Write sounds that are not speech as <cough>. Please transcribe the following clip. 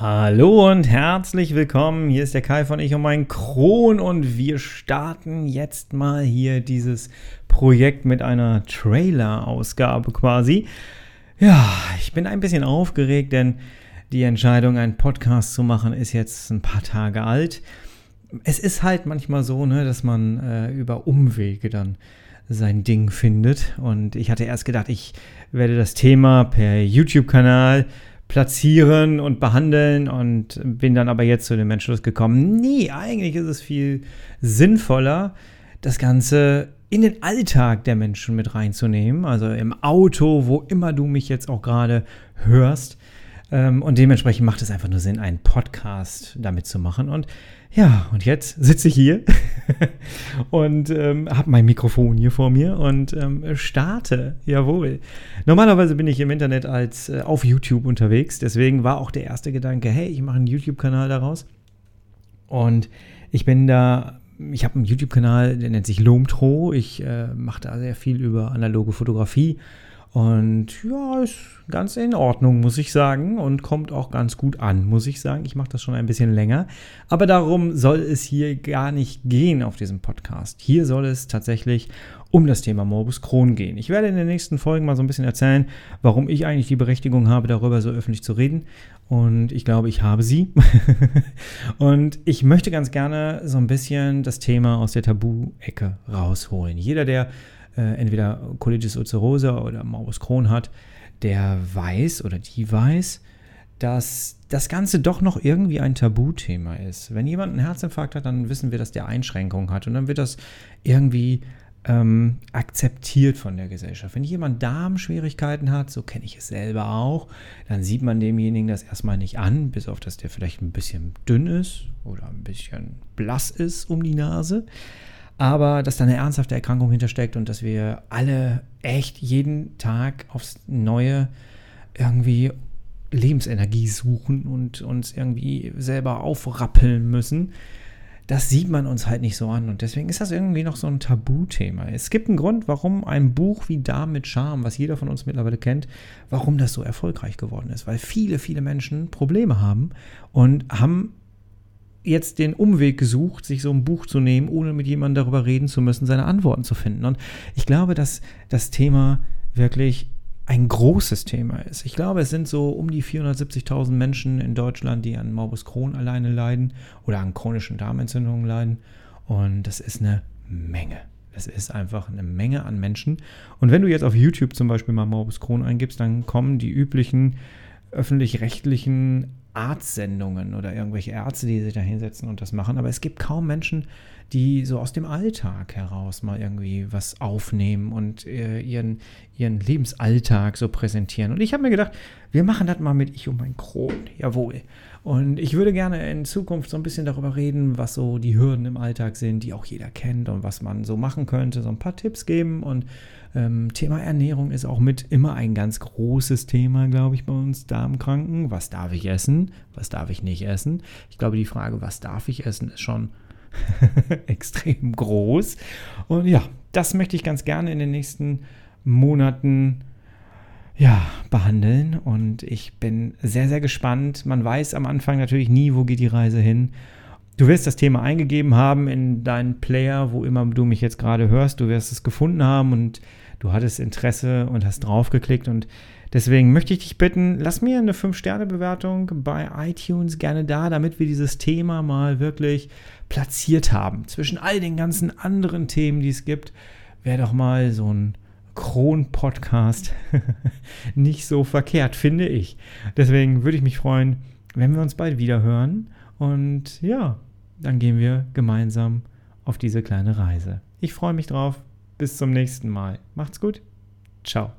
Hallo und herzlich willkommen. Hier ist der Kai von Ich und mein Kron und wir starten jetzt mal hier dieses Projekt mit einer Trailer-Ausgabe quasi. Ja, ich bin ein bisschen aufgeregt, denn die Entscheidung, einen Podcast zu machen, ist jetzt ein paar Tage alt. Es ist halt manchmal so, ne, dass man äh, über Umwege dann sein Ding findet. Und ich hatte erst gedacht, ich werde das Thema per YouTube-Kanal platzieren und behandeln und bin dann aber jetzt zu dem Entschluss gekommen, nee, eigentlich ist es viel sinnvoller, das Ganze in den Alltag der Menschen mit reinzunehmen, also im Auto, wo immer du mich jetzt auch gerade hörst. Ähm, und dementsprechend macht es einfach nur Sinn, einen Podcast damit zu machen. Und ja, und jetzt sitze ich hier <laughs> <laughs> und ähm, habe mein Mikrofon hier vor mir und ähm, starte. Jawohl. Normalerweise bin ich im Internet als äh, auf YouTube unterwegs, deswegen war auch der erste Gedanke, hey, ich mache einen YouTube-Kanal daraus. Und ich bin da, ich habe einen YouTube-Kanal, der nennt sich Lomtro. Ich äh, mache da sehr viel über analoge Fotografie und ja, ist ganz in Ordnung, muss ich sagen. Und kommt auch ganz gut an, muss ich sagen. Ich mache das schon ein bisschen länger. Aber darum soll es hier gar nicht gehen auf diesem Podcast. Hier soll es tatsächlich um das Thema Morbus Crohn gehen. Ich werde in den nächsten Folgen mal so ein bisschen erzählen, warum ich eigentlich die Berechtigung habe, darüber so öffentlich zu reden. Und ich glaube, ich habe sie. <laughs> und ich möchte ganz gerne so ein bisschen das Thema aus der Tabu-Ecke rausholen. Jeder, der äh, entweder Colitis ulcerosa oder Morbus Crohn hat, der weiß oder die weiß, dass das Ganze doch noch irgendwie ein Tabuthema ist. Wenn jemand einen Herzinfarkt hat, dann wissen wir, dass der Einschränkungen hat und dann wird das irgendwie ähm, akzeptiert von der Gesellschaft. Wenn jemand Darmschwierigkeiten hat, so kenne ich es selber auch, dann sieht man demjenigen das erstmal nicht an, bis auf dass der vielleicht ein bisschen dünn ist oder ein bisschen blass ist um die Nase aber dass da eine ernsthafte Erkrankung hintersteckt und dass wir alle echt jeden Tag aufs Neue irgendwie Lebensenergie suchen und uns irgendwie selber aufrappeln müssen. Das sieht man uns halt nicht so an und deswegen ist das irgendwie noch so ein Tabuthema. Es gibt einen Grund, warum ein Buch wie Darm mit Charme, was jeder von uns mittlerweile kennt, warum das so erfolgreich geworden ist. Weil viele, viele Menschen Probleme haben und haben jetzt den Umweg gesucht, sich so ein Buch zu nehmen, ohne mit jemandem darüber reden zu müssen, seine Antworten zu finden. Und ich glaube, dass das Thema wirklich ein großes Thema ist. Ich glaube, es sind so um die 470.000 Menschen in Deutschland, die an Morbus Crohn alleine leiden oder an chronischen Darmentzündungen leiden. Und das ist eine Menge. Es ist einfach eine Menge an Menschen. Und wenn du jetzt auf YouTube zum Beispiel mal Morbus Crohn eingibst, dann kommen die üblichen öffentlich-rechtlichen Arztsendungen oder irgendwelche Ärzte, die sich da hinsetzen und das machen. Aber es gibt kaum Menschen, die so aus dem Alltag heraus mal irgendwie was aufnehmen und äh, ihren, ihren Lebensalltag so präsentieren. Und ich habe mir gedacht, wir machen das mal mit Ich und mein Kron. Jawohl. Und ich würde gerne in Zukunft so ein bisschen darüber reden, was so die Hürden im Alltag sind, die auch jeder kennt und was man so machen könnte. So ein paar Tipps geben und ähm, Thema Ernährung ist auch mit immer ein ganz großes Thema, glaube ich, bei uns Darmkranken. Was darf ich essen? Was darf ich nicht essen? Ich glaube, die Frage, was darf ich essen, ist schon <laughs> extrem groß. Und ja, das möchte ich ganz gerne in den nächsten Monaten ja, behandeln. Und ich bin sehr, sehr gespannt. Man weiß am Anfang natürlich nie, wo geht die Reise hin. Du wirst das Thema eingegeben haben in deinen Player, wo immer du mich jetzt gerade hörst. Du wirst es gefunden haben und du hattest Interesse und hast draufgeklickt. Und deswegen möchte ich dich bitten, lass mir eine 5-Sterne-Bewertung bei iTunes gerne da, damit wir dieses Thema mal wirklich platziert haben. Zwischen all den ganzen anderen Themen, die es gibt, wäre doch mal so ein Kron-Podcast <laughs> nicht so verkehrt, finde ich. Deswegen würde ich mich freuen, wenn wir uns bald wieder hören. Und ja, dann gehen wir gemeinsam auf diese kleine Reise. Ich freue mich drauf. Bis zum nächsten Mal. Macht's gut. Ciao.